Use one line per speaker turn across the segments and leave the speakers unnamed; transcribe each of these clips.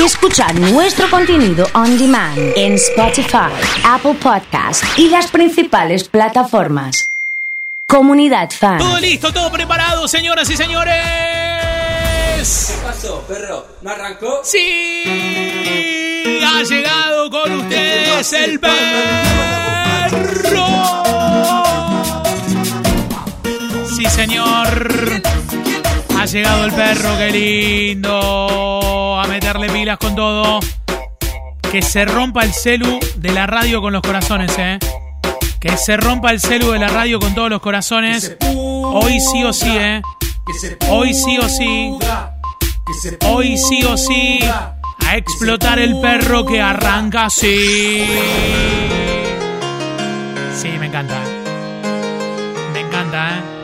y escuchar nuestro contenido on demand en Spotify, Apple Podcast y las principales plataformas. Comunidad Fan.
Todo listo, todo preparado, señoras y señores.
¿Qué pasó, perro? ¿No arrancó?
Sí, ha llegado con ustedes el perro. Sí, señor. Ha llegado el perro, qué lindo. A meterle pilas con todo. Que se rompa el celu de la radio con los corazones, eh. Que se rompa el celu de la radio con todos los corazones. Hoy sí o sí, eh. Hoy sí o sí. Hoy sí o sí. A explotar el perro que arranca así. Sí, me encanta. Me encanta, ¿eh?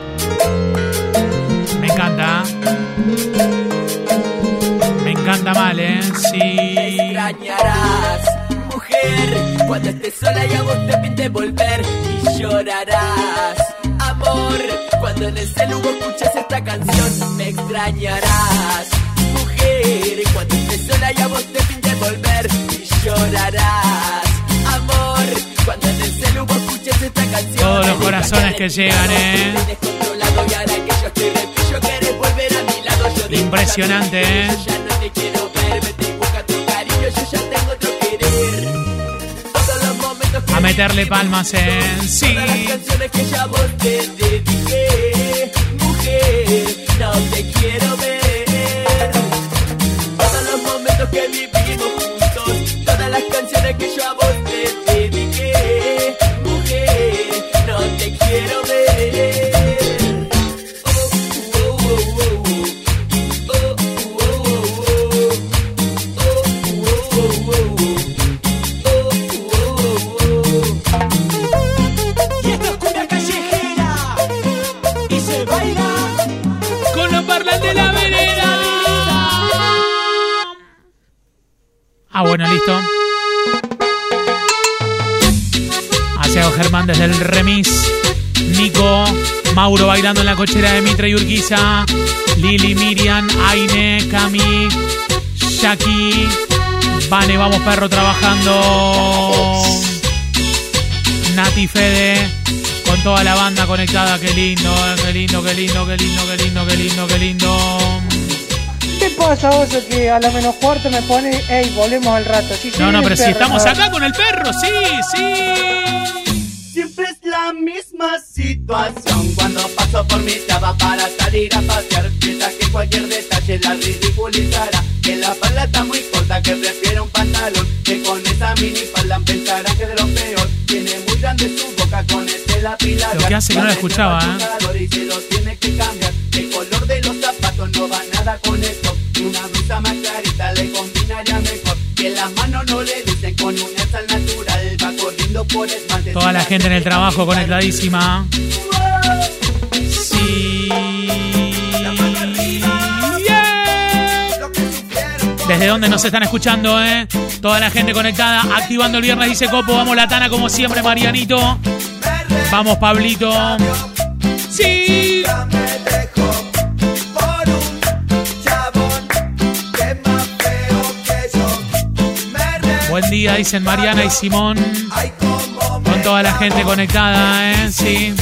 Me encanta. Mal, ¿eh? Sí.
extrañarás, mujer, cuando estés sola y a vos te pinte volver y llorarás, amor, cuando en el celu vos escuches esta canción me extrañarás, mujer, cuando estés sola y a vos te pinte volver y llorarás, amor, cuando en el celu vos escuches esta canción
Todos los corazones que llegan, ¿eh? Impresionante, ¿eh? A meterle palmas en sí.
Todas las canciones que ya vos te dediqué, mujer, no te quiero ver. Todos los momentos que vivimos juntos, todas las canciones que yo a vos te
Vane, vamos perro trabajando. Nati Fede con toda la banda conectada. Qué lindo, eh, qué lindo, qué lindo, qué lindo, qué lindo, qué lindo, qué lindo.
¿Qué pasa vos que a lo menos cuarto me pone, ey, volvemos al rato? Sí,
No,
sí,
no, pero si
perro,
estamos
¿no?
acá con el perro, sí, sí.
Siempre es la misma situación Cuando paso por mi cama para salir a pasear Piensa que cualquier detalle la ridiculizará Que la falda está muy corta, que prefiere un pantalón Que con esa mini falda pensará que de lo peor. Tiene muy grande su boca con ese lapilar
Lo que hace que no la escuchaba, ¿eh?
Y se lo tiene que cambiar. El color de los zapatos no va nada con esto. Una blusa más clarita le combinaría mejor. Que las manos no le dicen con una sal natural. Va corriendo por esmalte
Toda la gente en el trabajo conectadísima. Sí. Desde dónde nos están escuchando, eh? Toda la gente conectada, activando el viernes, dice Copo. Vamos, Latana, como siempre, Marianito. Vamos, Pablito. Sí. Buen día, dicen Mariana y Simón. Con toda la gente conectada, ¿eh? Sí.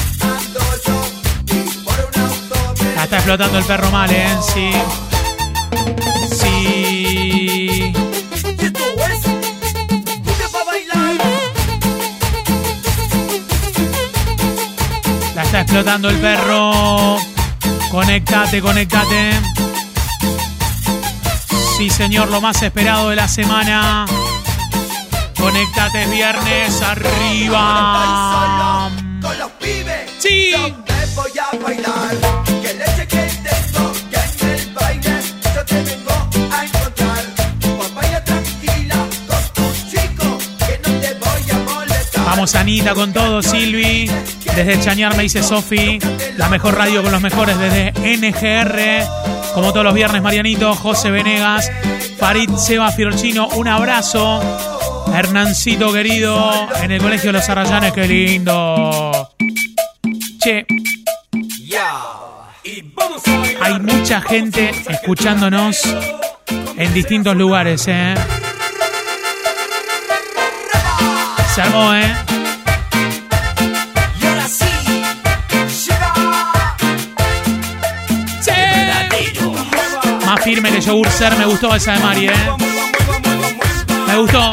está explotando el perro mal, ¿eh? Sí. Está explotando el perro. Conectate, conectate. Sí, señor, lo más esperado de la semana. Conectate es viernes arriba.
Con los pibes
Sí.
yo te voy a bailar. Que leche que tengo que en el baile yo te vengo a encontrar. Baila tranquila con tu chico que no te voy a molestar.
Vamos, Anita, con todo, Silvi. Desde Chañar me dice Sofi. La mejor radio con los mejores desde NGR. Como todos los viernes, Marianito, José Venegas, Farid Seba Fiorchino, un abrazo. Hernancito querido, en el colegio de los Arrayanes, qué lindo. Che, hay mucha gente escuchándonos en distintos lugares, ¿eh? Se armó, ¿eh? Firme que yogur ser, me gustó esa de Mari, ¿eh? Me gustó.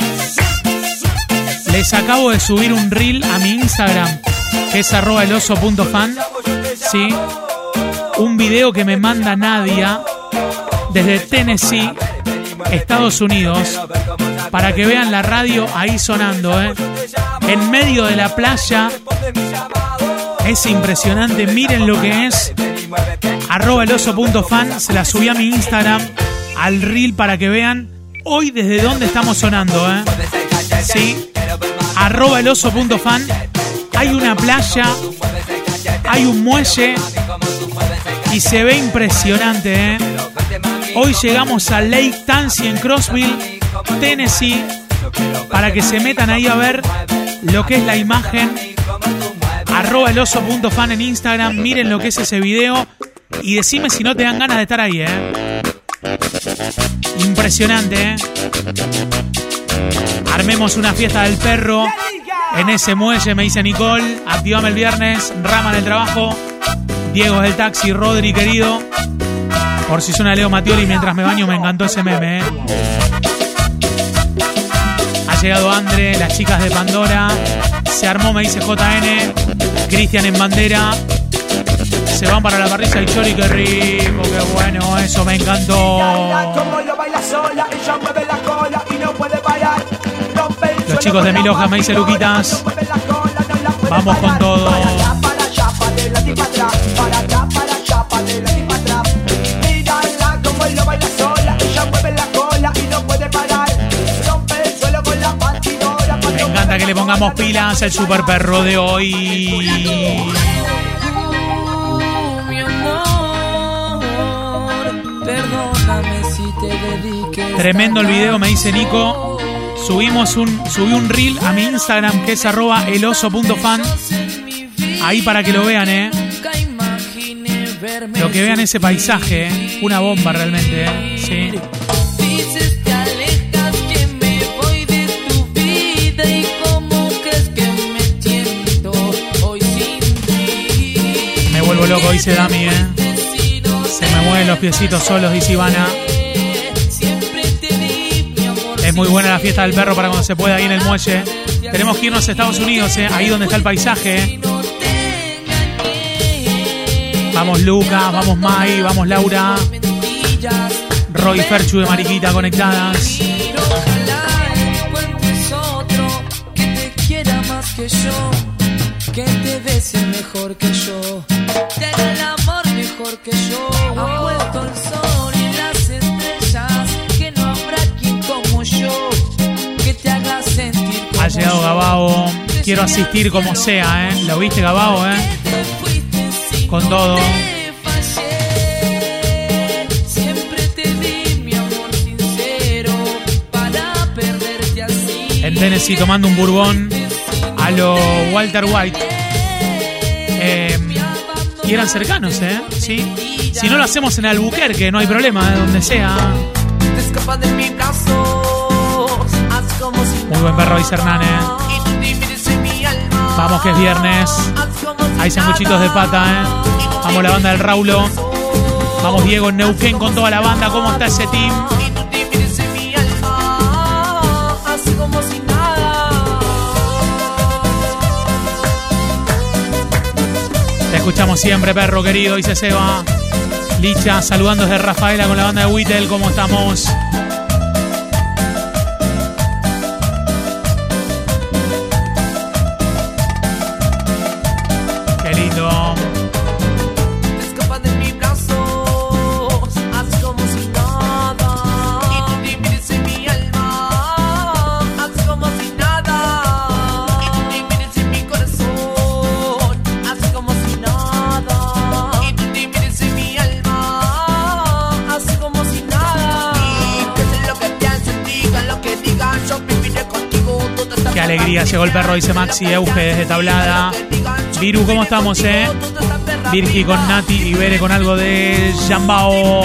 Les acabo de subir un reel a mi Instagram, que es arroba eloso.fan. Sí. Un video que me manda Nadia desde Tennessee, Estados Unidos, para que vean la radio ahí sonando, ¿eh? En medio de la playa. Es impresionante, miren lo que es. Arroba eloso.fan, se la subí a mi Instagram, al reel para que vean hoy desde dónde estamos sonando, ¿eh? Sí. Arroba eloso.fan. Hay una playa, hay un muelle y se ve impresionante, ¿eh? Hoy llegamos a Lake Tansy en Crossville, Tennessee, para que se metan ahí a ver lo que es la imagen. Arroba eloso.fan en Instagram, miren lo que es ese video y decime si no te dan ganas de estar ahí, ¿eh? Impresionante, ¿eh? Armemos una fiesta del perro en ese muelle, me dice Nicole. Activame el viernes, Rama en el trabajo. Diego del taxi, Rodri querido. Por si suena Leo Matioli mientras me baño, me encantó ese meme. ¿eh? Ha llegado Andre, las chicas de Pandora. Se armó, me dice JN. Cristian en bandera. Se van para la parrilla y Chori, qué rico, qué bueno, eso me encantó. Los chicos de Mil Hojas, me dice Luquitas. Vamos con todo. Le pongamos pilas al super perro de hoy. Tremendo el video, me dice Nico. Subimos un, subí un reel a mi Instagram que es arroba eloso.fan. Ahí para que lo vean, eh. Lo que vean ese paisaje, eh. Una bomba realmente, eh. Sí. Loco, dice Dami, eh. Se me mueven los piecitos solos, dice Ivana. Es muy buena la fiesta del perro para cuando se pueda ahí en el muelle. Tenemos que irnos a Estados Unidos, eh. Ahí donde está el paisaje, eh. Vamos Luca, vamos Mai, vamos Laura. Roy Ferchu de Mariquita conectadas.
Que te bese mejor que yo, te el amor mejor que yo. Ha puesto el sol y las estrellas, que no habrá quien como yo, que te haga sentir como
Ha llegado. Gabao. Quiero asistir como sea, ¿eh? ¿Lo viste, Gabao, eh? Con todo. En Tennessee tomando un bourbon a lo Walter White. Eh, y eran cercanos, ¿eh? Sí. Si no lo hacemos en Albuquerque, no hay problema, de donde sea. Muy buen perro, dice Hernán, ¿eh? Vamos que es viernes. Hay sanguchitos de pata, ¿eh? Vamos la banda del Raulo. Vamos Diego en Neuquén con toda la banda. ¿Cómo está ese team? Escuchamos siempre, perro querido, dice Seba. Licha, saludando desde Rafaela con la banda de Whittle. ¿Cómo estamos? Llegó el perro, dice Maxi Euge desde Tablada. Viru, ¿cómo estamos, eh? Virgi con Nati y Bere con algo de Jambao.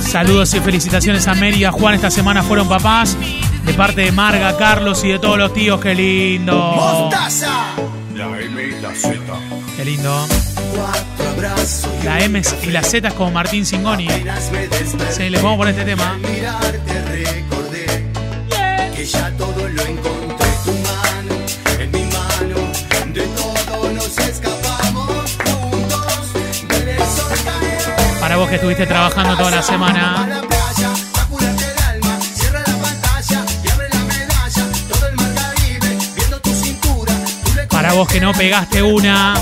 Saludos y felicitaciones a Mary y a Juan. Esta semana fueron papás. De parte de Marga, Carlos y de todos los tíos. ¡Qué lindo!
La M y la Z.
¡Qué lindo! La M y la Z es como Martín Singoni. Sí, les vamos a poner este tema. Vos que estuviste trabajando toda la semana. Para vos que no pegaste una.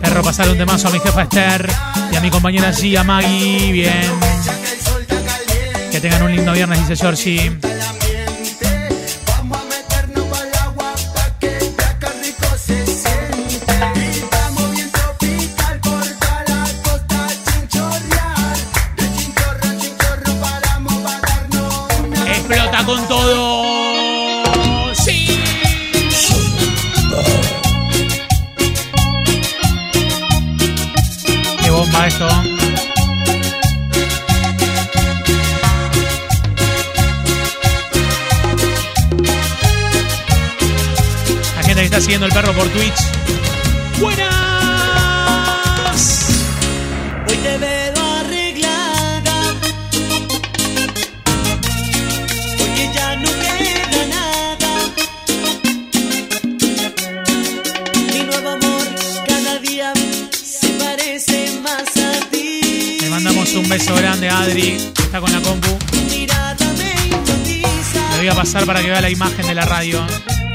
Perro, pasar un temazo a mi jefa Esther y a mi compañera Gia Maggie. Bien.
Que
tengan un lindo viernes, dice Georgie. Siguiendo el perro por Twitch. Buenas.
Hoy te veo arreglada. Porque ya no queda nada. Mi nuevo amor cada día se parece más a ti.
Le mandamos un beso grande a Adri, que está con la compu. Le voy a pasar para que vea la imagen de la radio.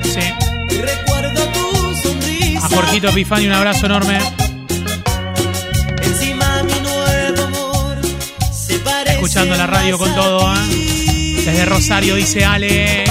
Sí. Jorgito Epifani un abrazo enorme.
Encima mi nuevo amor se
Escuchando la radio con todo, ¿eh? Desde Rosario dice Ale.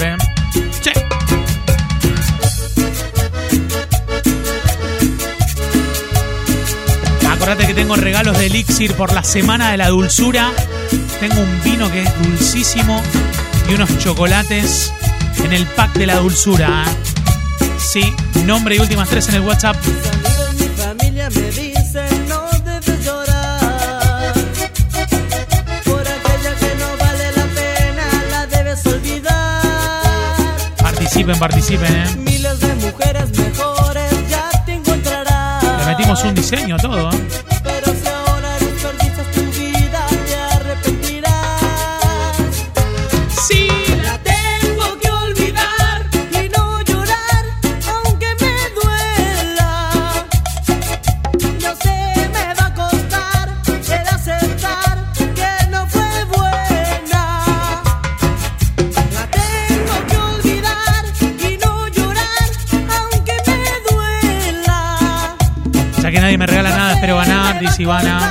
¿Eh? Che. Acordate que tengo regalos de Elixir por la semana de la dulzura. Tengo un vino que es dulcísimo y unos chocolates en el pack de la dulzura. ¿eh? Sí, nombre y últimas tres en el WhatsApp. Participen, participen, ¿eh?
Miles de mujeres mejores ya te encontrarás
Le metimos un diseño, todo, ¿eh? Ivana.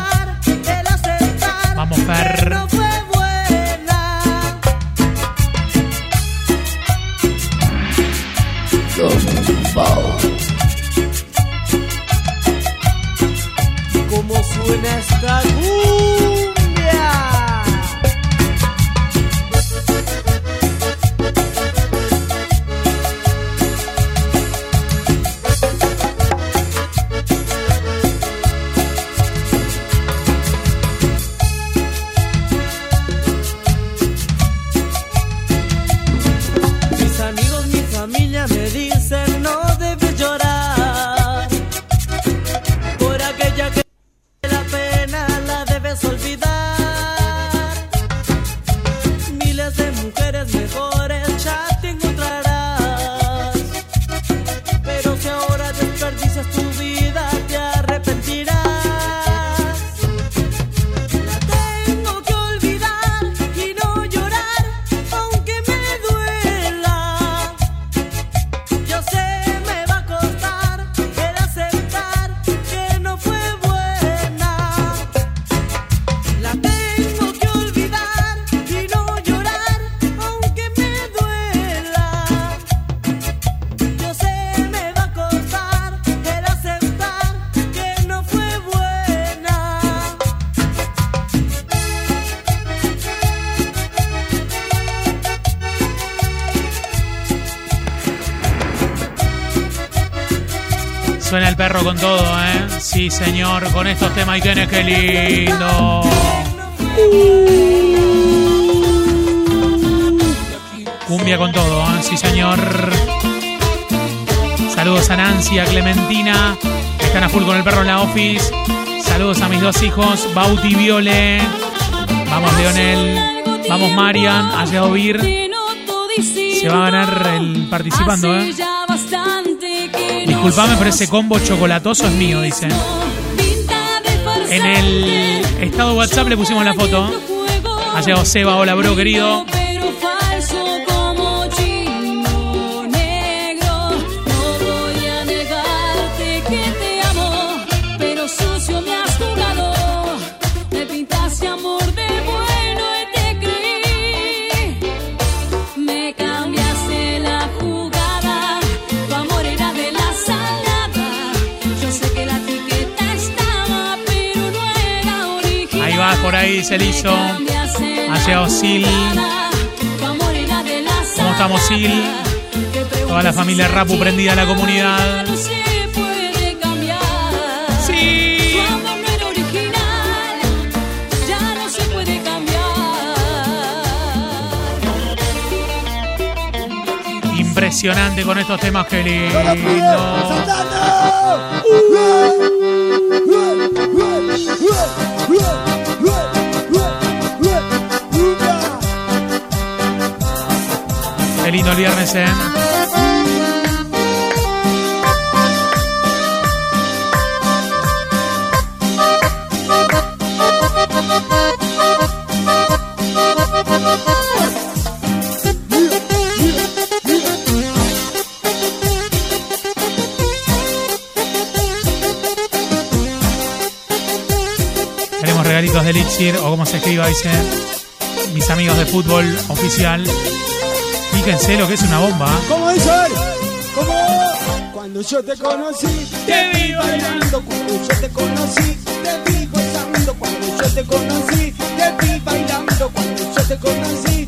Señor, con estos temas y que lindo. Cumbia con todo, ¿eh? Sí, señor. Saludos a Nancy, a Clementina, que están a full con el perro en la office. Saludos a mis dos hijos, Bauti y Viole. Vamos, Leonel. Vamos, Marian. Ha llegado Vir. Se va a ganar el participando, ¿eh? Disculpame, pero ese combo chocolatoso es mío, dice. En el estado WhatsApp le pusimos la foto. Ha llegado Seba, hola bro querido. Ahí se hizo.
Ha
llegado Sil. ¿Cómo estamos, Sil? Toda la familia Rapu prendida a la comunidad. Sí. Impresionante con estos temas, que lindo. El viernes, ¿eh? Tenemos regalitos de Elixir, o como se escriba, dice mis amigos de fútbol oficial. Fíjense lo que es una bomba. ¿eh?
¿Cómo dice? ¿Cómo? Cuando yo te conocí, te vi bailando. Cuando yo te conocí, te vi gozando. Cuando yo te conocí, te vi bailando. Cuando yo te conocí,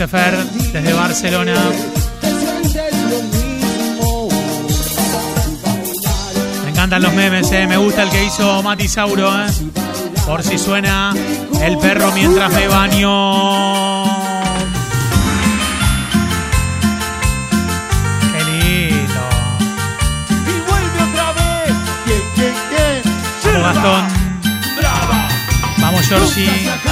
dice
Fer, desde Barcelona. Me encantan los memes, ¿eh? me gusta el que hizo Mati Sauro. ¿eh? Por si suena el perro mientras me baño. Qué lindo.
Y.
Vamos Gastón, vamos Georgie.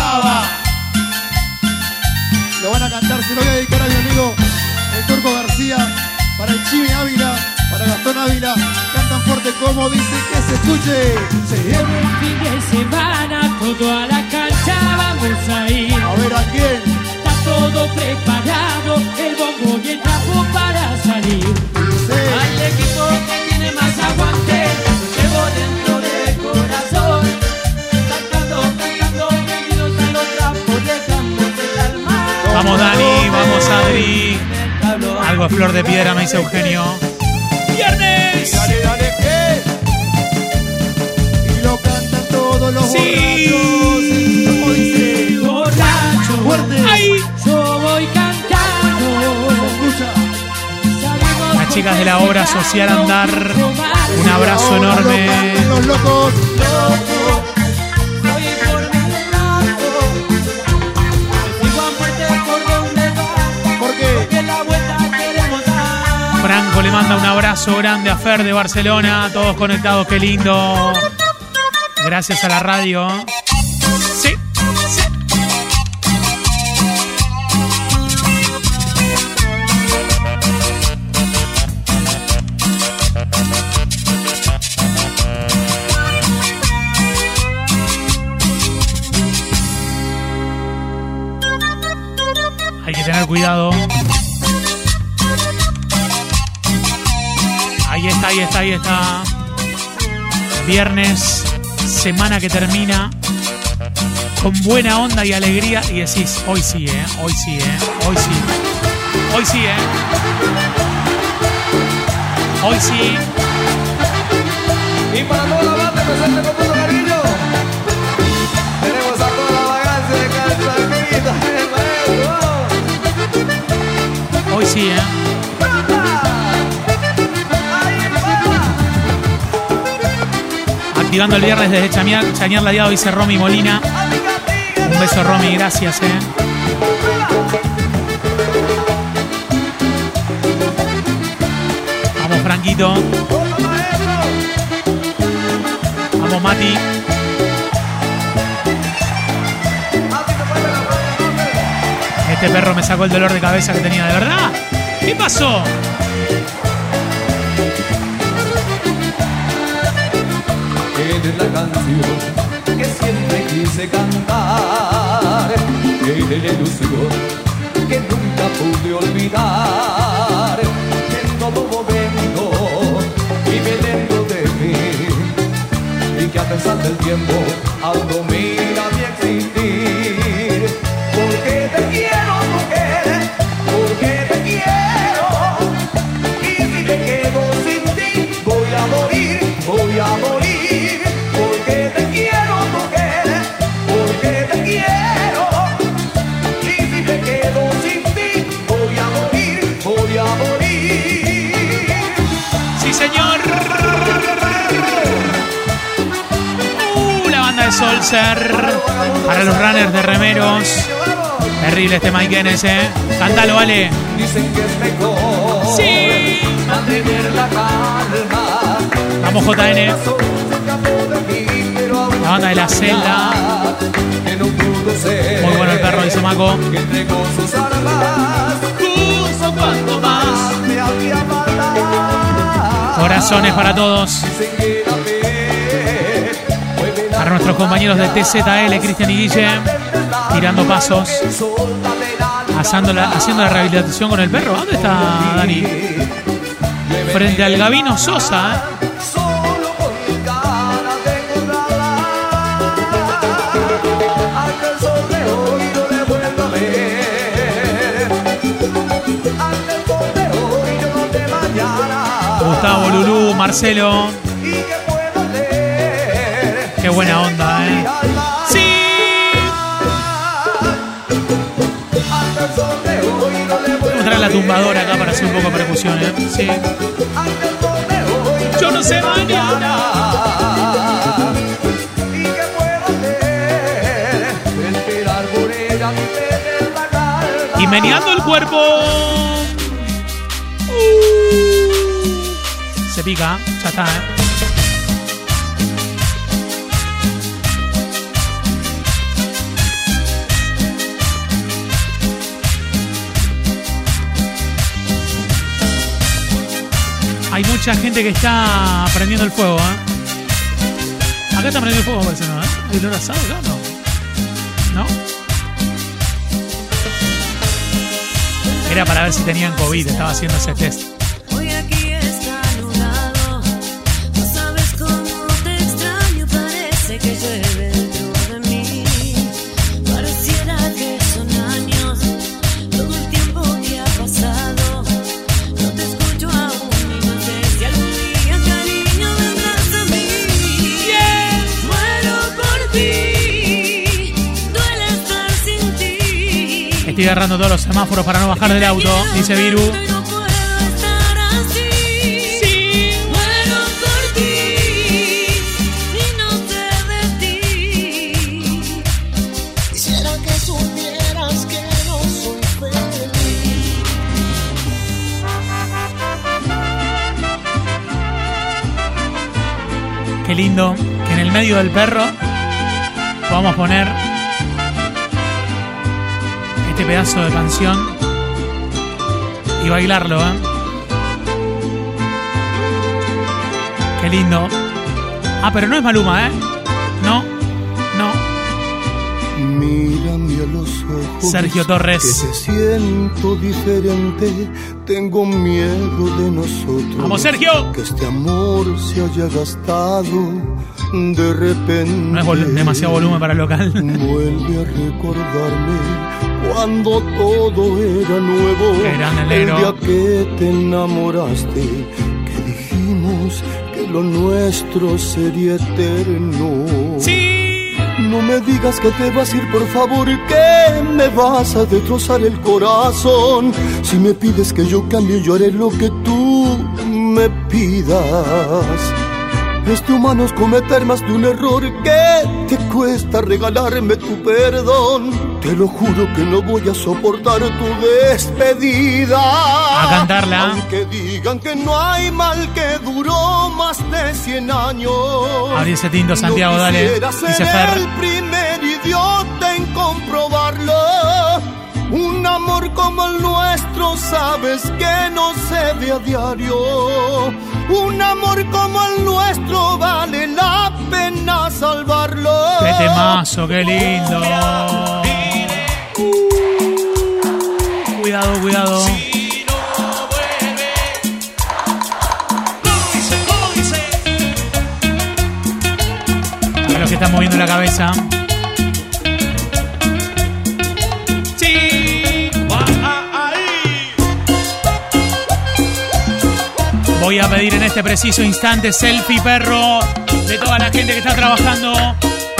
Cantar, se lo voy a dedicar a mi amigo el Turco García, para el Chimi Ávila, para Gastón Ávila. Cantan fuerte como dice que se escuche. Se
el fin de semana, todo a la cancha vamos a ir.
A ver a quién.
Está todo preparado, el bombo y el trapo para salir.
Sí.
Al equipo que tiene más aguante, lo llevo dentro del corazón.
Vamos Adri. Algo de flor de piedra, me dice Eugenio. ¡Viernes!
Dale.
Y lo cantan todos los
Sí.
borrachos. Como dice.
Borracho,
Fuerte.
¡Ay!
yo voy cantando.
Las chicas de la obra social Andar, un abrazo enorme.
cantan Los locos.
Le manda un abrazo grande a Fer de Barcelona, todos conectados, qué lindo. Gracias a la radio. Sí, sí. Hay que tener cuidado. Está, ahí está, ahí está. Viernes, semana que termina con buena onda y alegría. Y decís, hoy sí, ¿eh? Hoy sí, ¿eh? Hoy sí. Hoy sí, ¿eh? Hoy sí.
Y para toda la banda presente con mucho cariño, tenemos a toda la vagancia de Calzaquita, el maestro.
Hoy sí, ¿eh? Activando el viernes desde Chañar, Chañar Ladeado, dice Romy Molina. Un beso, Romy, gracias, ¿eh? Vamos, Franquito. Vamos, Mati. Este perro me sacó el dolor de cabeza que tenía, ¿de verdad? ¿Qué pasó?
Canción que siempre quise cantar. Eres la ilusión que nunca pude olvidar. En todo momento vive dentro de mí. Y que a pesar del tiempo algo mira mi existir. Porque te quiero,
Para los runners de remeros. Terrible este Mike Enes, ¿eh? Cántalo, vale. Sí. Vamos, JN. La banda de la celda. Muy bueno el perro, dice Maco. Corazones para todos. Para nuestros compañeros de TZL, Cristian y Guille. Tirando pasos. Haciendo la, haciendo la rehabilitación con el perro. ¿Dónde está Dani? Frente al Gavino Sosa. Gustavo, Lulú, Marcelo. Buena onda, ¿eh? ¡Sí! Vamos a traer la tumbadora acá para hacer un poco de percusión, ¿eh? Sí. Yo no sé mañana.
Y
meneando el cuerpo. Uh. Se pica, ya está, ¿eh? Hay mucha gente que está prendiendo el fuego, ¿eh? Acá está prendiendo el fuego, parece, ¿no? ¿eh? ¿Hay olor asado acá no? ¿No? Era para ver si tenían COVID, estaba haciendo ese test. Agarrando todos los semáforos para no bajar del auto, dice Viru. Qué lindo que en el medio del perro podamos poner este pedazo de canción y bailarlo, ¿eh? Qué lindo. Ah, pero no es Maluma, ¿eh? No, no.
Mírame a los ojos.
Sergio Torres.
Que te siento diferente. Tengo miedo de nosotros.
¡Vamos, Sergio!
Que este amor se haya gastado de repente.
No es vol- demasiado volumen para el local.
Vuelve a recordarme cuando todo era nuevo. El día que te enamoraste, que dijimos que lo nuestro sería eterno.
Sí.
No me digas que te vas a ir, por favor, que me vas a destrozar el corazón. Si me pides que yo cambie, yo haré lo que tú me pidas. Este humano es cometer más de un error que te cuesta regalarme tu perdón. Te lo juro que no voy a soportar tu despedida.
A cantarla.
Aunque digan que no hay mal que duró más de 100 años.
Abrí ese tinto, Santiago,
No
dale. Dice Fer.
el primer idiota en comprobarlo. Un amor como el nuestro, sabes que no se ve a diario. Un amor como el nuestro vale la pena salvarlo.
Qué temazo, qué lindo. Cuidado, cuidado. A los que están moviendo la cabeza. Voy a pedir en este preciso instante selfie, perro, de toda la gente que está trabajando.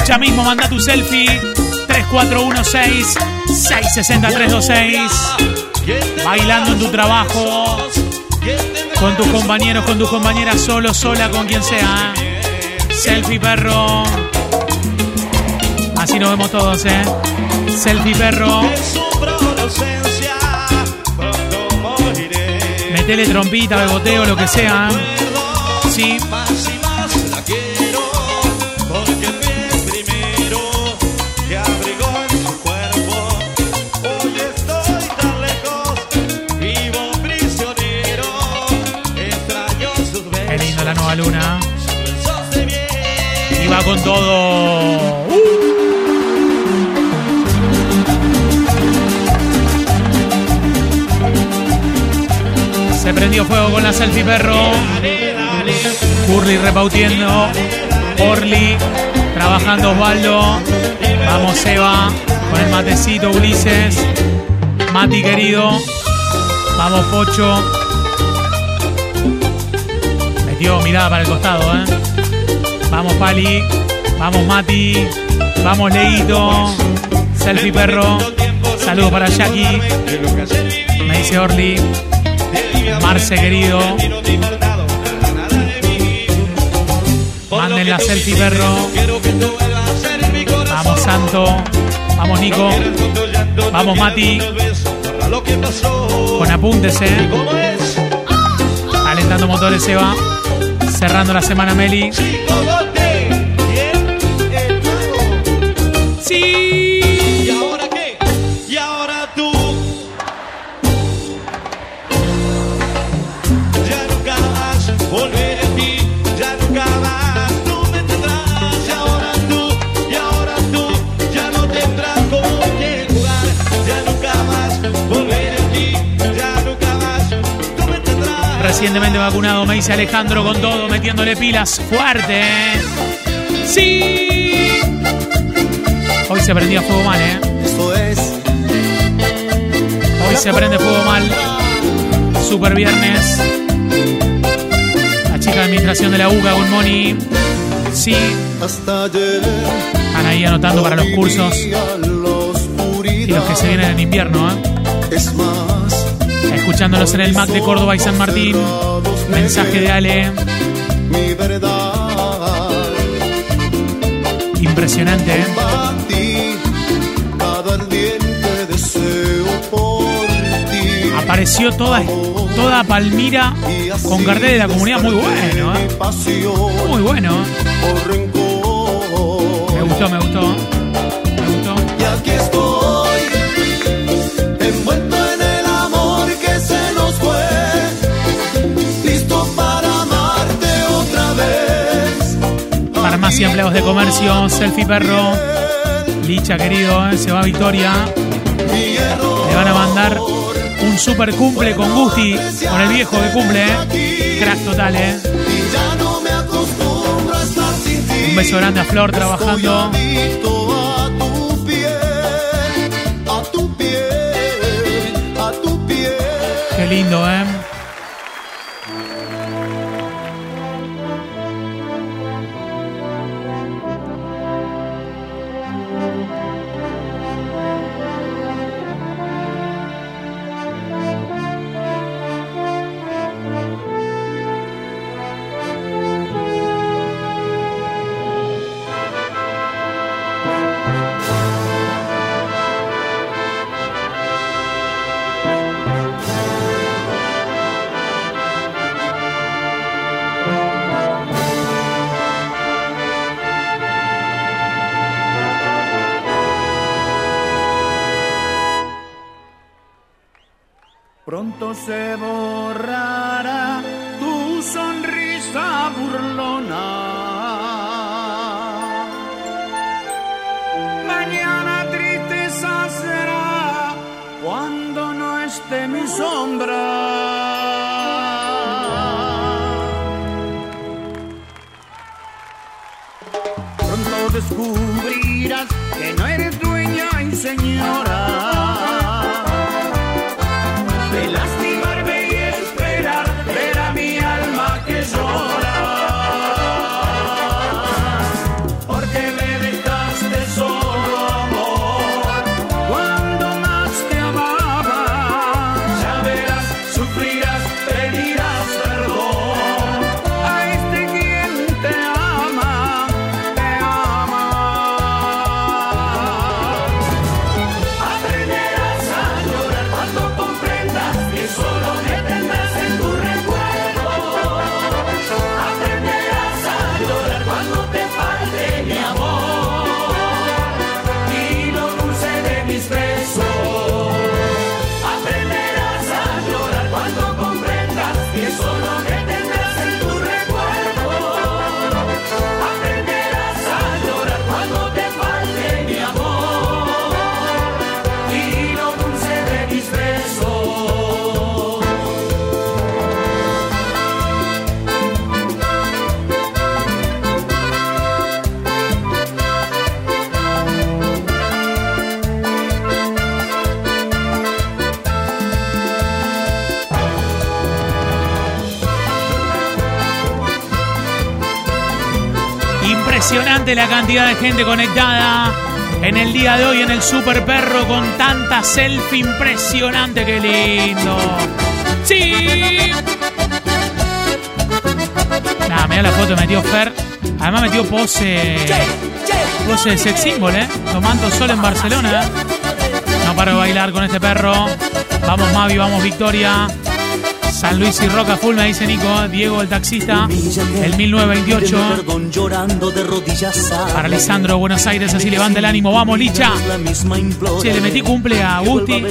Ya mismo manda tu selfie. 3416-660-326. Bailando en tu trabajo. Con tus compañeros, con tus compañeras, solo, sola, con quien sea. Selfie, perro. Así nos vemos todos, ¿eh? Selfie, perro. Metele trompita, beboteo, lo que sea. Sí. Qué lindo la nueva luna. Y va con todo. Se prendió fuego con la selfie perro. Curly repautiendo. Orly trabajando Osvaldo. Vamos Seba con el matecito Ulises. Mati querido. Vamos Pocho. Metió mirada para el costado, ¿eh? Vamos Pali. Vamos Mati. Vamos Leito. Selfie perro. Saludos para Jackie. Me dice Orly. Marce querido. Manden la selfie perro. Vamos Santo. Vamos Nico. Vamos Mati. Con apuntes, eh. Alentando motores se va. Cerrando la semana Meli. Recientemente vacunado, me dice Alejandro con todo, metiéndole pilas fuerte. eh. Sí. Hoy se prendía fuego mal, ¿eh?
Eso es.
Hoy se prende fuego mal. Super viernes. La chica de administración de la UCA con Moni. Sí. Están ahí anotando para los cursos. Y los que se vienen en invierno, ¿eh?
Es más,
Escuchándolos en el Mac de Córdoba y San Martín. Mensaje de Ale.
mi verdad.
Impresionante, ¿eh? Apareció toda, toda Palmira con cartel de la comunidad. Muy bueno, ¿eh? Muy bueno.
rencor.
Me gustó, me gustó. Me gustó.
Y aquí estoy,
Farmacia, empleados de comercio, Selfie Perro, Licha querido, eh, se va Victoria. Le van a mandar un super cumple con Gusti, con el viejo que cumple, eh. crack total, eh. Un beso grande a Flor trabajando.
Qué
lindo, eh.
Pronto se borrará tu sonrisa burlona. Mañana tristeza será cuando no esté mi sombra. Pronto descubrirás que no eres dueña y señora
Impresionante la cantidad de gente conectada en el día de hoy en el Super Perro con tanta selfie impresionante, qué lindo. Sí. Nada, mira la foto metió Fer. Además metió pose. Pose de sex symbol, ¿eh? Tomando sol en Barcelona. No paro de bailar con este perro. Vamos Mavi, vamos Victoria. San Luis y Roca Full, me dice Nico. Diego, el taxista. El 1928.
Perdón llorando de.
Para Buenos Aires, así levanta el ánimo. Vamos, Licha. Sí, le metí cumple a Gusti.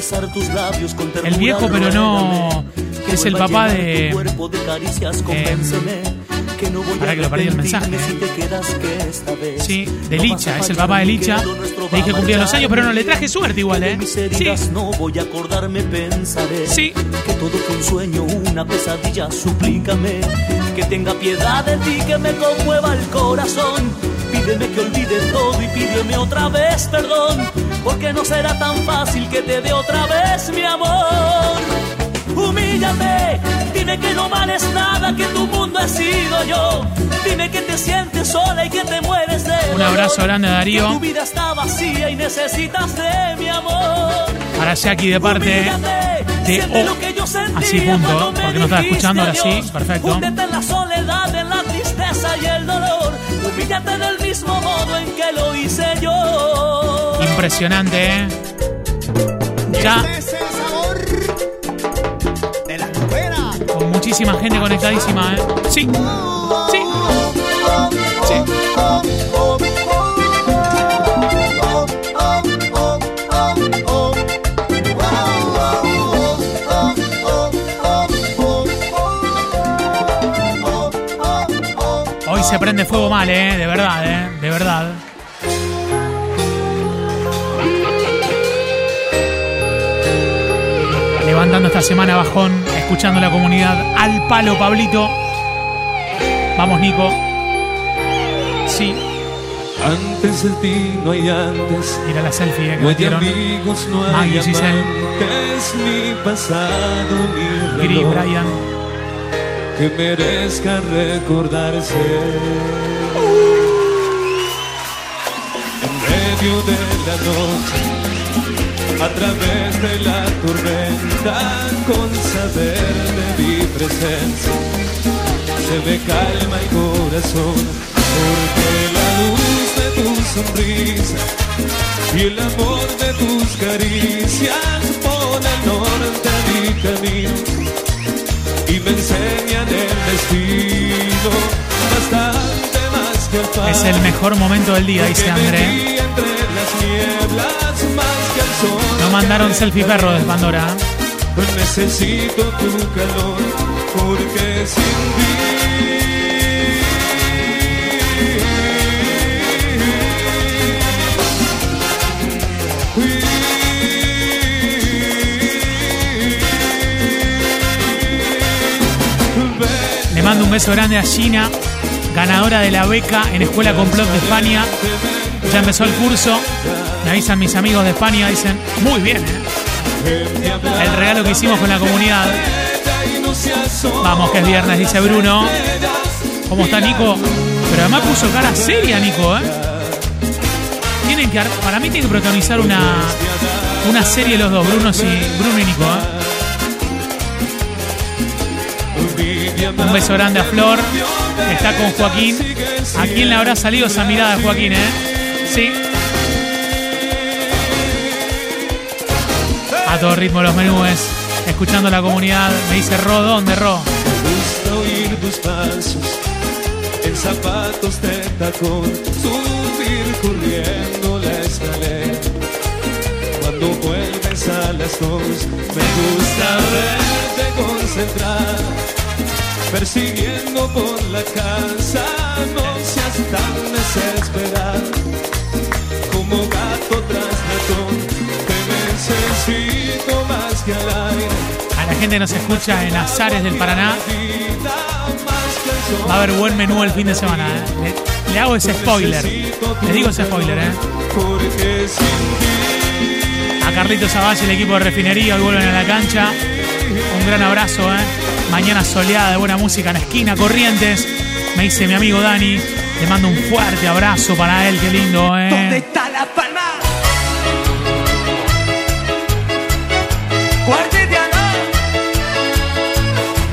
El viejo, pero no. Es el papá de. Eh, Ahora que lo perdí el mensaje. ¿eh? Sí, de Licha, es el papá de Licha. Le dije cumplía los años, pero no le traje suerte igual, ¿eh? Sí.
No voy a acordarme, pensaré
Sí.
que todo fue un sueño, una pesadilla. Suplícame que tenga piedad de ti, que me conmueva el corazón. Pídeme que olvide todo y pídeme otra vez perdón, porque no será tan fácil que te dé otra vez mi amor. Humíllate, dime que no vales nada, que tu mundo he sido yo. Dime que te sientes sola y que te mueres de
Un
dolor.
abrazo grande Darío.
Que tu vida está vacía y necesitas de mi amor.
Para Jackie de parte de O.
lo que yo sentía
Así punto, porque no estaba escuchando, ahora sí, perfecto.
Húndete en la soledad, en la tristeza y el dolor. Humíllate del mismo modo en que lo hice yo.
Impresionante, ¿eh? Ya muchísima gente conectadísima, ¿eh? Sí, sí, sí. Hoy se prende fuego mal, ¿eh? De verdad, ¿eh? De verdad. Esta semana bajón, escuchando la comunidad al palo, Pablito. Vamos, Nico. Sí.
Antes de ti no hay antes.
Mira la selfie eh, que
No hay amigos, no hay
Maggie, Giselle.
amantes, ni pasado, ni
Gris,
reloj
Brian.
que merezca recordarse. En medio de la noche, a través de la tormenta, con saber de mi presencia, se me calma el corazón, porque la luz de tu sonrisa y el amor de tus caricias pone el norte a mi camino y me enseñan el destino bastante más que el pan.
Es el mejor momento del día, dice André.
entre las nieblas
No mandaron selfie perro de Pandora.
Necesito tu calor porque sin
Le mando un beso grande a Gina, ganadora de la beca en Escuela Complot de España. Ya empezó el curso. Me avisan mis amigos de España, dicen, muy bien, ¿eh? El regalo que hicimos con la comunidad. Vamos, que es viernes, dice Bruno. ¿Cómo está Nico? Pero además puso cara seria, Nico, ¿eh? Tienen que, ar- para mí tienen que protagonizar una, una serie los dos, Bruno, y, Nico, ¿eh? Un beso grande a Flor. Está con Joaquín. ¿A quién le habrá salido esa mirada Joaquín, eh? Sí. Todo ritmo los menúes. Escuchando la comunidad. Me dice Ro, ¿dónde Ro?
gusta oír tus pasos en zapatos de tacón, subir corriendo la escalera. Cuando vuelves a las dos, me gusta verte concentrar, persiguiendo por la casa. No seas tan desesperada, como gato tras ratón. Te necesito más que al aire.
A la gente nos escucha en Azares del Paraná. Va a haber buen menú el fin de semana. ¿eh? Le, le hago ese spoiler. Le digo ese spoiler, ¿eh? A Carlitos Zavall y el equipo de refinería hoy vuelven a la cancha. Un gran abrazo, ¿eh? Mañana soleada de buena música en la esquina Corrientes. Me dice mi amigo Dani. Le mando un fuerte abrazo para él, qué lindo, ¿eh?
¿Dónde está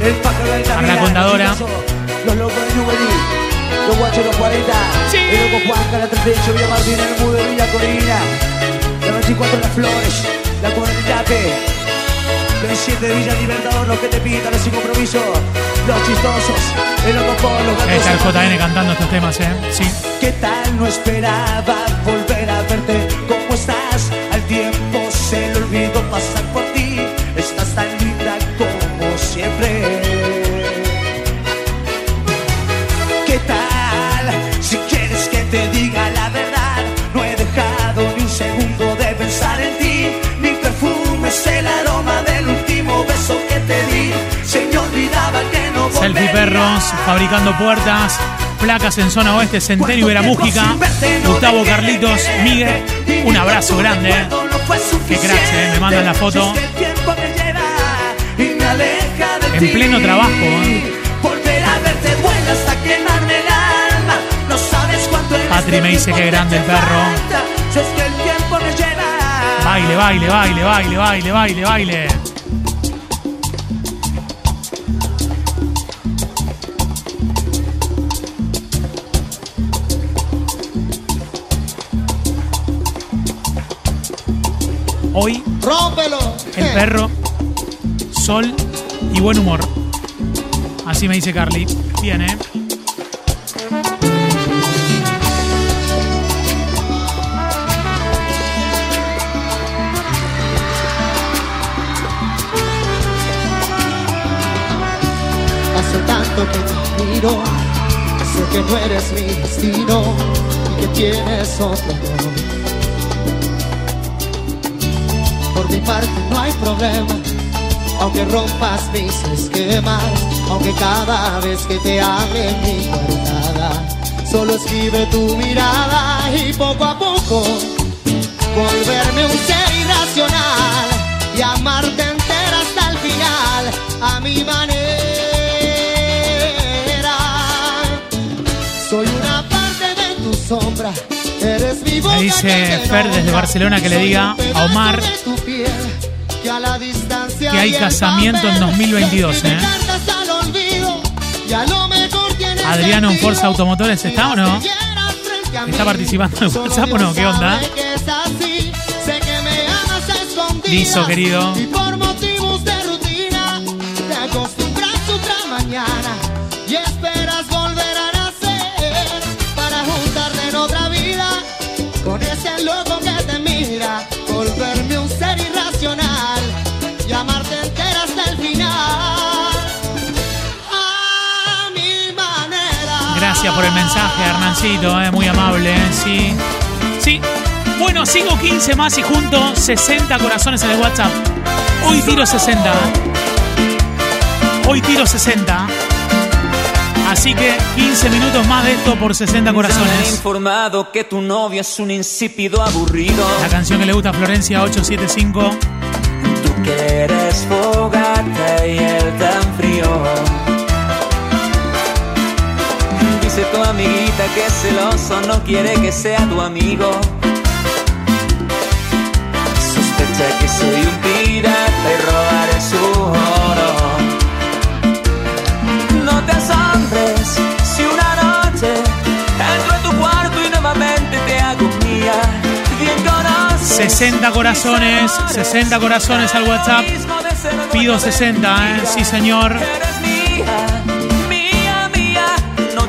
A la contadora.
Los locos de Juvenil. Los guachos de los 40. El loco Juan, la 38, Villa Martín, el mudo de Villa Corina. La 24 las flores. La comunidad. 27 de Villa Libertador, los que te pintan los sin compromiso. Los chistosos. El loco por los gatos.
está el JN cantando estos temas, ¿eh? Sí.
¿Qué tal? No esperaba volver a verte. ¿Cómo estás? Al tiempo se le olvidó pasar por
Selfie. Perros, fabricando puertas, placas en zona oeste, Centenio y Veramújica, Gustavo Carlitos, Miguel, un abrazo grande. eh. Qué cracks, eh, me mandan la foto. En pleno trabajo, eh. Patri me dice que grande el perro. Baile, baile, baile, baile, baile, baile, baile. Hoy
¡Rómpelo!
el perro, sol y buen humor. Así me dice Carly. Bien, ¿eh?
Hace tanto que te miro, sé que no eres mi destino y que tienes otro parte no hay problema, aunque rompas mis esquemas, aunque cada vez que te hable mi guardada Solo esquive tu mirada y poco a poco volverme un ser irracional y amarte entera hasta el final a mi manera. Soy una parte de tu sombra, eres mi boca
Me dice Fer desde. Barcelona que le diga a Omar
que
hay casamiento en
papel
2022,
escribe
¿eh? Adriano en Forza Automotores, ¿está o no? ¿Está participando en WhatsApp o no? ¿Qué onda?
sabe que
Gracias por el mensaje, Hernancito, eh, muy amable, eh, sí. Sí. Bueno, sigo 15 más y junto 60 corazones en el WhatsApp. Hoy tiro 60. eh. Hoy tiro 60. Así que 15 minutos más de esto por 60
Me han
corazones.
informado que tu novio es un insípido aburrido.
La canción que le gusta a Florencia 875.
Tú que eres fogata y él tan frío. Dice tu amiguita que es celoso no quiere que sea tu amigo. Sospecha que soy un pirata y robaré su oro. No te asombres si una noche entro en tu cuarto y nuevamente te hago mía. Bien conoces
60 corazones, 60 corazones al WhatsApp. Pido 60, ¿eh? Sí, señor.
Eres mía,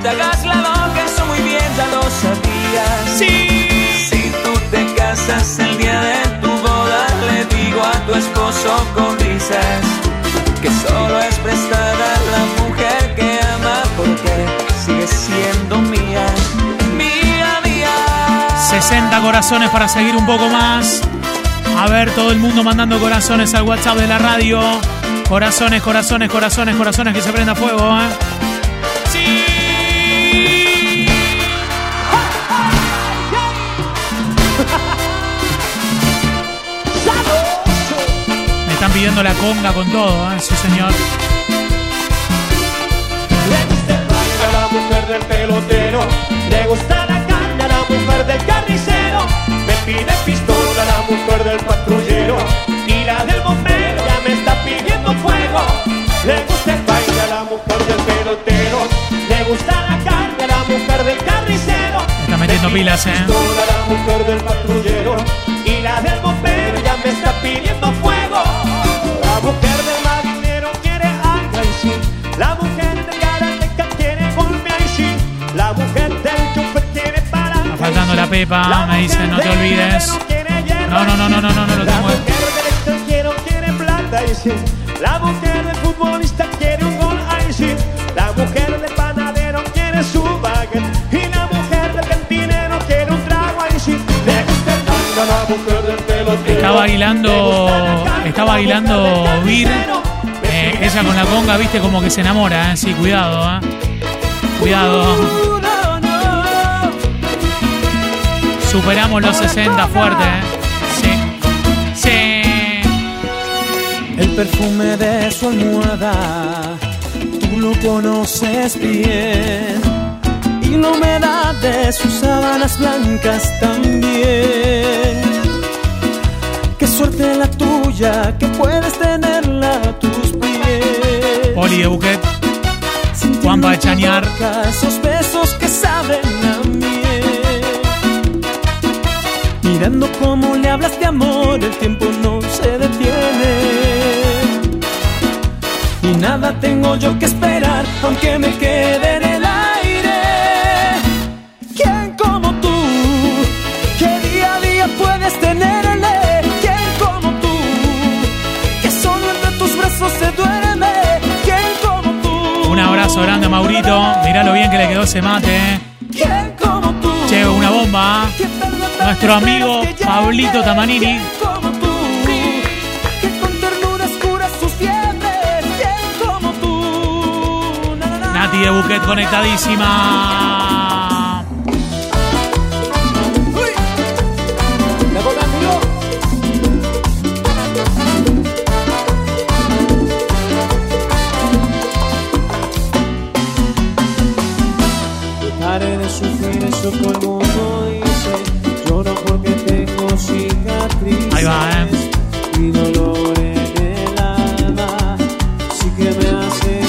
te hagas la loca, eso muy bien ya lo sabías.
Sí.
Si tú te casas el día de tu boda, le digo a tu esposo con risas que solo es prestada la mujer que ama porque sigue siendo mía, mía, mía.
60 corazones para seguir un poco más. A ver, todo el mundo mandando corazones al WhatsApp de la radio. Corazones, corazones, corazones, corazones, que se prenda fuego, ¿eh? Me la conga con todo, ¿eh? Sí, señor.
a la mujer del pelotero, le gusta la carne a la mujer del carnicero, me pide pistola a la mujer del patrullero y la del bombero ya me está pidiendo fuego. Le gusta el baile a la mujer del pelotero, le gusta la carne a la mujer del carnicero,
Está metiendo pilas, ¿eh?
pistola a la mujer del patrullero y la del bombero ya me está pidiendo la
pepa, me dice, no te olvides. No, no, no, no, no, no, no
plata y sí, la mujer del futbolista quiere un gol y sí, la mujer del panadero quiere su baguette y la mujer del cantinero quiere un trago y sí, le gusta el tango la mujer del pelotero.
Estaba bailando, estaba bailando Vir. Eh, ella con la conga, viste, como que se enamora, ¿eh? Sí, cuidado, ¿eh? Cuidado. Superamos los 60 fuerte, ¿eh? Sí. Sí.
El perfume de su almohada, tú lo conoces bien. Y la humedad de sus sábanas blancas también. Qué suerte la tuya que puedes tenerla a tus pies.
Poli de Buquet. Juanpa de Chañar.
Esos besos que saben a miel. Mirando cómo le hablas de amor, el tiempo no se detiene. Y nada tengo yo que esperar, aunque me quede en el aire. ¿Quién como tú? Que día a día puedes tenerle. ¿Quién como tú? Que solo entre tus brazos se duerme. ¿Quién como tú?
Un abrazo grande a Maurito. Mirá lo bien que le quedó ese mate.
¿Quién como tú?
Che, una bomba. Nuestro amigo Pablito Tamanini. Nati de Buquet conectadísima.
Sí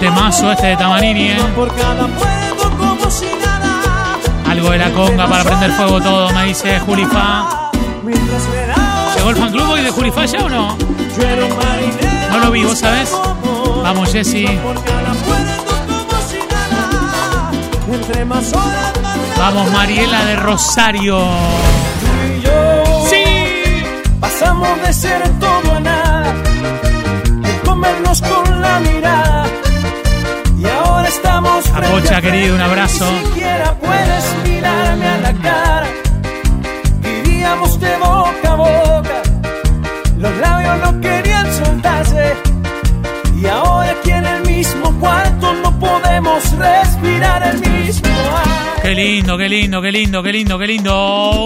temazo este de Tamanini, ¿eh? Algo de la conga para prender fuego todo, me dice Julifa. ¿Llegó el fan club hoy de Julifa ya o no? No lo vi, ¿vos sabés? Vamos, Jessy. Vamos, Mariela de Rosario. Sí.
pasamos de ser todo a nada de comernos con la a
querido, un abrazo.
Ni siquiera puedes mirarme a la cara. Vivíamos de boca a boca. Los labios no querían soltarse. Y ahora aquí en el mismo cuarto no podemos respirar el mismo aire.
Qué lindo, qué lindo, qué lindo, qué lindo, qué lindo.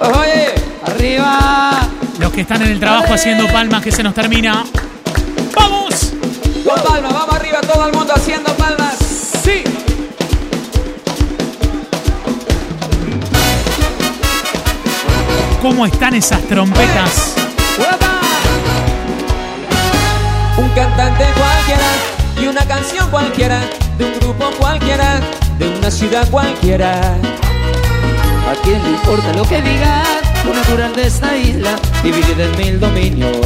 Oye, arriba.
Los que están en el trabajo haciendo palmas que se nos termina.
Todo el mundo haciendo palmas. Sí.
¿Cómo están esas trompetas?
Un cantante cualquiera y una canción cualquiera, de un grupo cualquiera, de una ciudad cualquiera.
¿A quién le importa lo que digan? Lo natural de esta isla, dividida en mil dominios.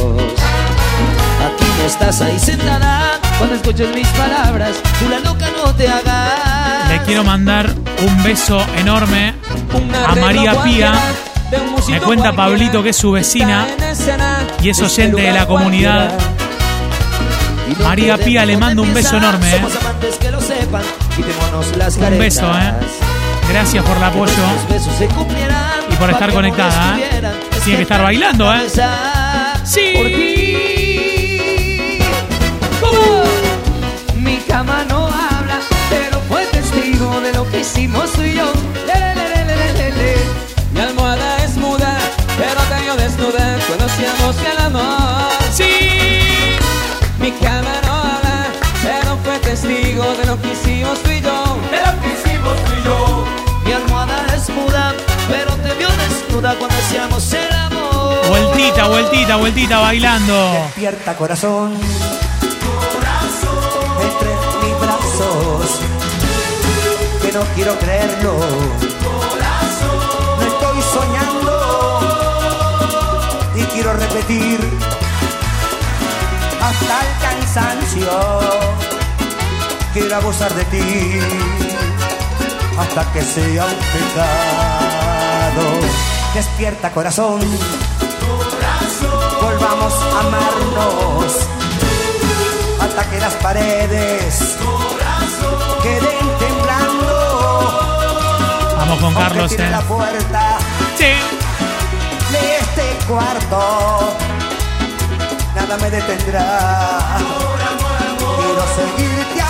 Aquí no estás ahí sentada, cuando escuches mis palabras, tú la loca no te hagas.
Le quiero mandar un beso enorme a María Pía. Me cuenta Pablito que es su vecina y es oyente de la comunidad. María Pía le mando un beso enorme. ¿eh? Un beso, ¿eh? Gracias por el apoyo y por estar conectada. ¿eh? Tiene que estar bailando, ¿eh?
Sí. Hicimos tú y yo. Le, le, le, le, le, le, le.
Mi almohada es muda, pero te vio desnuda cuando hacíamos el amor.
Sí.
Mi cama no habla, pero fue testigo de lo que hicimos tú y yo. De lo que hicimos tú y yo.
Mi almohada es muda, pero te vio desnuda cuando hacíamos el amor.
Vueltita, vueltita, vueltita bailando.
Despierta corazón, no quiero creerlo. No estoy soñando y quiero repetir hasta el cansancio. Quiero abusar de ti hasta que sea un pecado. Despierta corazón volvamos a amarnos hasta que las paredes queden temblando.
Vamos con Carlos, ¿eh?
la puerta
Sí.
de este cuarto, nada me detendrá. Quiero seguirte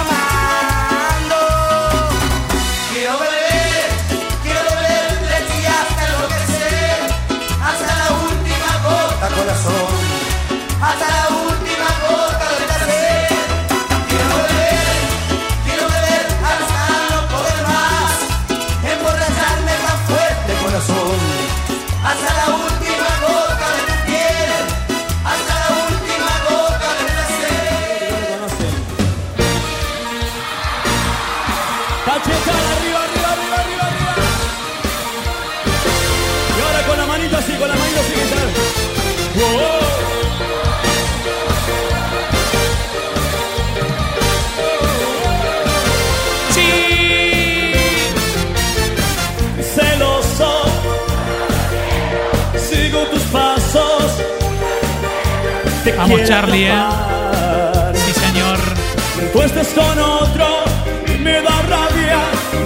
Vamos, Charlie, ¿eh? Sí, señor.
Tú estás con otro y me da rabia.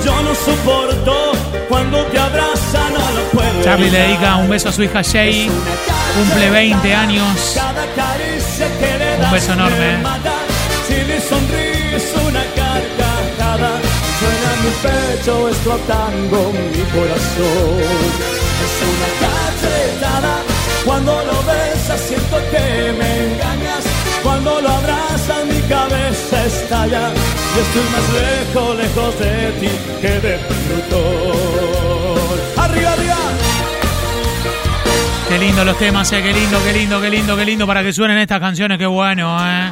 Yo no soporto cuando
te abraza no lo puedo
Charlie le dedica un beso a su hija Shay. Cumple 20 años.
Cada caricia que le das
Un beso enorme.
me mata. Si le sonríes una carcajada, suena mi pecho explotando mi corazón. Es una cachetada. Cuando lo besas siento que me cabeza estalla. Y estoy más lejos, lejos de ti que de motor. Arriba, arriba.
Qué lindo los temas, eh. Qué lindo, qué lindo, qué lindo, qué lindo para que suenen estas canciones. Qué bueno, eh.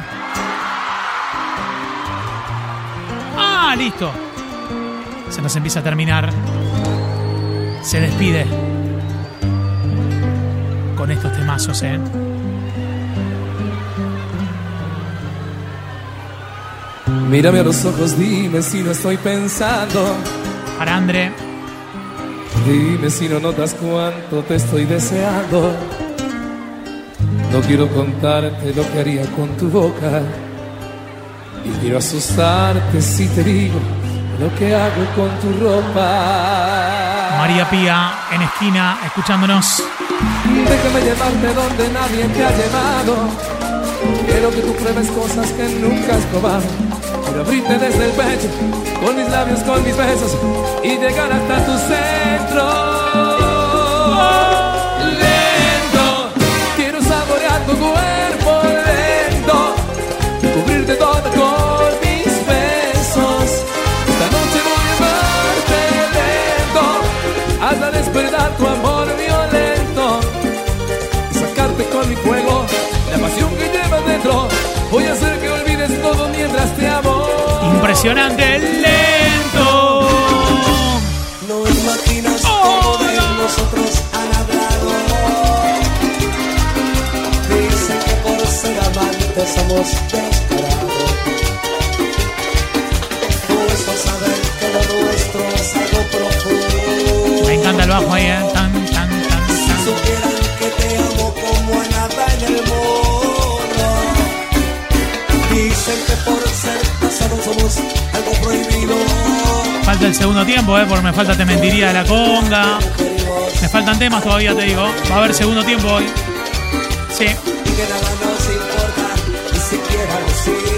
Ah, listo. Se nos empieza a terminar. Se despide. Con estos temazos, eh.
Mírame a los ojos, dime si no estoy pensando.
Para André.
Dime si no notas cuánto te estoy deseando. No quiero contarte lo que haría con tu boca. Y quiero asustarte si te digo lo que hago con tu ropa.
María Pía en esquina, escuchándonos.
Déjame llevarte donde nadie te ha llevado. Quiero que tú pruebes cosas que nunca has probado. Abrirte desde el pecho, con mis labios, con mis besos, y llegar hasta tu centro. Lento, quiero saborear tu cuerpo
Impresionante, lento.
No imaginas cómo de nosotros han hablado. Dicen que por ser amantes somos descarados. Puesto a saber que lo nuestro es algo profundo.
Me encanta el bajo ahí, eh. Tan, tan, tan,
Si
tan.
supieran que te amo somos algo prohibido.
Falta el segundo tiempo, eh, porque me falta Te Mentiría de la Conga. Me faltan temas todavía, te digo. Va a haber segundo tiempo hoy. Sí.
y que nada nos importa, ni siquiera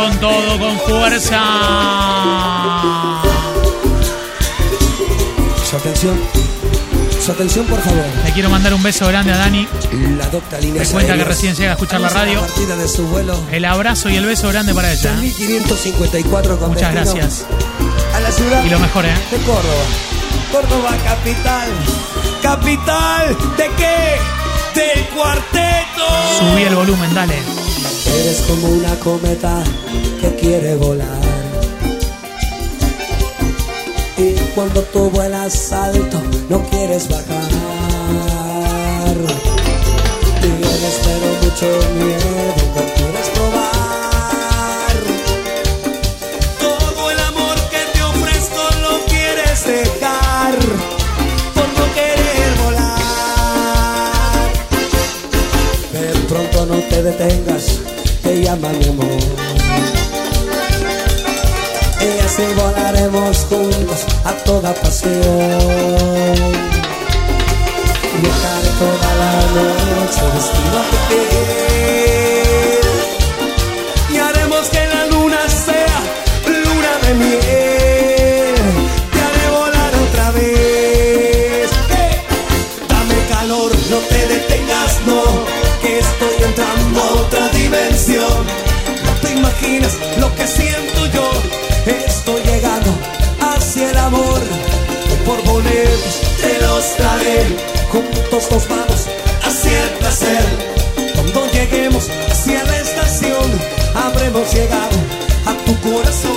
con todo, con fuerza.
Su atención, su atención por favor.
Le quiero mandar un beso grande a Dani.
La docta
Me cuenta que recién llega a escuchar la radio.
partida de su vuelo
El abrazo y el beso grande para ella. ¿eh?
1554 con
Muchas gracias.
A la ciudad
Y lo mejor, ¿eh?
de Córdoba. Córdoba capital. Capital de qué? Del cuarteto.
Subí el volumen, dale.
Eres como una cometa que quiere volar. Y cuando tú vuelas alto, no quieres bajar. Tienes pero mucho miedo, no quieres probar. Todo el amor que te ofrezco lo quieres dejar. Por no querer volar. De pronto no te detengas, te llama mi amor. Y así volaremos juntos a toda pasión. Viajar toda la noche vestido a tu piel. No te imaginas lo que siento yo, estoy llegando hacia el amor. Por boletos te los daré, juntos nos vamos hacia el placer. Cuando lleguemos hacia la estación, habremos llegado a tu corazón,